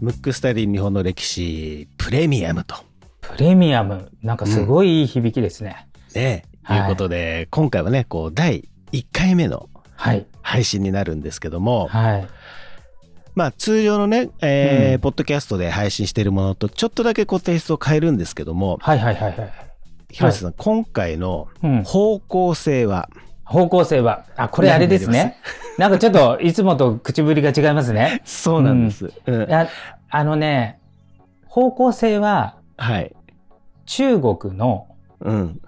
ムックスタディ日本の歴史プレミアムと。プレミアム。なんかすごいいい響きですね。ね、はいいうことで、今回はね、こう、第1回目のはい。配信になるんですけども、はい。まあ通常のね、えーうんポッドキャストで配信しているものとちょっとだけこうテイストを変えるんですけども、はいはいはいはい。広瀬さん、今回のうん。方向性は、方向性は、あ、これあれですね。なんかちょっといつもと口ぶりが違いますね。そうなんです。うんいや、あのね、方向性ははい。中国のうん。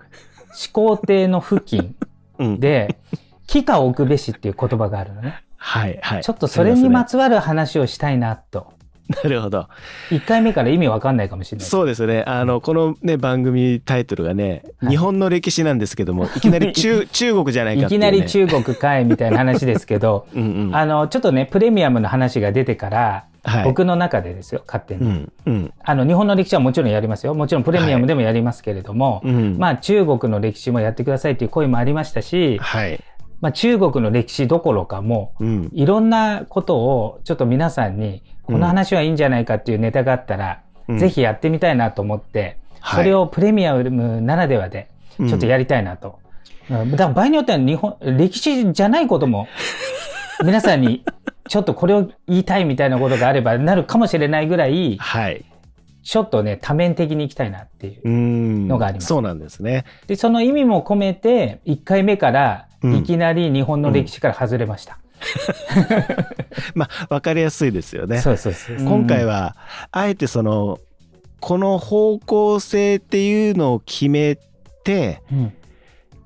始皇帝の付近うん。で、木か置くべしっていう言葉があるのね。はい、はい。ちょっとそれにまつつわる話をしたいなと。なるほど。1回目から意味わかんないかもしれない。そうですね。あの、このね、番組タイトルがね、はい日本の歴史なんですけども、いきなり中、中国じゃないかいっていう、ね。きなり中国かいみたいな話ですけど、うんうん。あの、ちょっとね、プレミアムの話が出てから、はい。僕の中でですよ、勝手に。うん。うん。あの、日本の歴史はもちろんやりますよ。もちろんプレミアムでもやりますけれども、うん。まあ中国の歴史もやってくださいっていう声もありましたし、はい。まあ中国の歴史どころかもうん。う、いろんなことをちょっと皆さんに、この話はいいんじゃないかっていうネタがあったら、うんぜひやってみたいなと思って、はいそれをプレミアムならではで、ちょっとやりたいなと。うんだから場合によっては日本、歴史じゃないことも、皆さんにちょっとこれを言いたいみたいなことがあればなるかもしれないぐらい、はい。ちょっとね、多面的にいきたいなっていう。うん。のがありますそうなんですね。で、その意味も込めて、1回目からうんいきなり日本の歴史から外れました。まあ、わかりやすいですよね。そうそうそう。今回は、あえてその、この方向性っていうのを決めて、うん、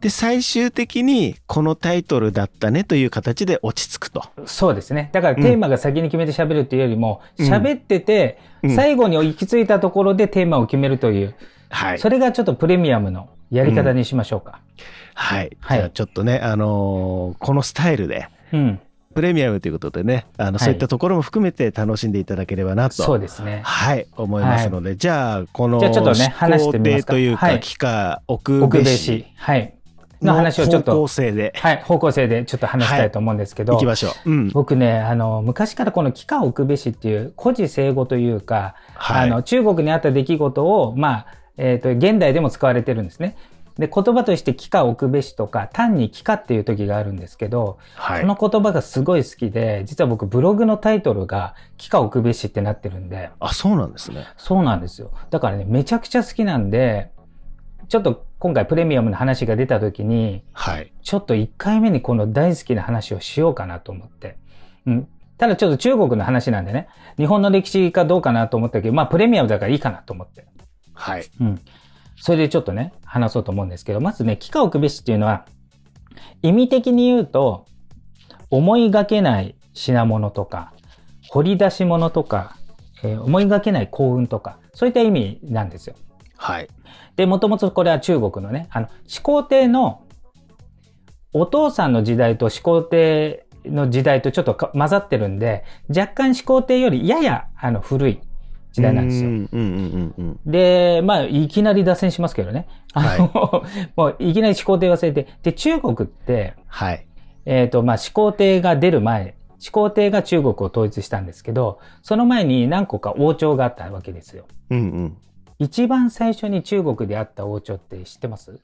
で、最終的にこのタイトルだったねという形で落ち着くと。そうですね。だからテーマが先に決めて喋るっていうよりも、うん喋ってて、うん最後に行き着いたところでテーマを決めるという、はい。それがちょっとプレミアムのやり方にしましょうか。はい。はいじゃあちょっとね、あのーこのスタイルで、うん。プレミアムということでね、あの、いそういったところも含めて楽しんでいただければなと。そうですね。はい、思いますので、じゃあ、この、じゃあちょっとね話してみますか？工程というか、はい期間奥べべしし。はい。のの話をちょっと方向、性ではい、方向性でちょっと話したいと思うんですけど、いきましょう。うん。僕ね、あの、昔からこの帰化置くべしっていう古事成語というか、はいあの、中国にあった出来事を、まあ、えっ、と、現代でも使われてるんですね。で、言葉として帰化置くべしとか、単に帰化っていう時があるんですけど、はい。この言葉がすごい好きで、実は僕ブログのタイトルが帰化置くべしってなってるんで、あ、そうなんですね。そうなんですよ。だからね、めちゃくちゃ好きなんで、ちょっと今回プレミアムの話が出た時に、はい。ちょっと1回目にこの大好きな話をしようかなと思って。うん。ただちょっと中国の話なんでね、日本の歴史かどうかなと思ったけど、まあプレミアムだからいいかなと思って。はい。うん。それでちょっとね、話そうと思うんですけど、まずね、帰化置くべしっていうのは、意味的に言うと、思いがけない品物とか、掘り出し物とか、えー思いがけない幸運とか、そういった意味なんですよ。はい。で、もともとこれは中国のね、あの、始皇帝のお父さんの時代と始皇帝の時代とちょっとか混ざってるんで、若干始皇帝よりややあの古い時代なんですよう。んうんうんうんで、まあ、いきなり脱線しますけどね。あの、もういきなり始皇帝忘れて、で、中国って、はい。えっ、と、まあ、始皇帝が出る前、始皇帝が中国を統一したんですけど、その前に何個か王朝があったわけですよ。うんうん。一番最初に中国であった王朝って知ってます？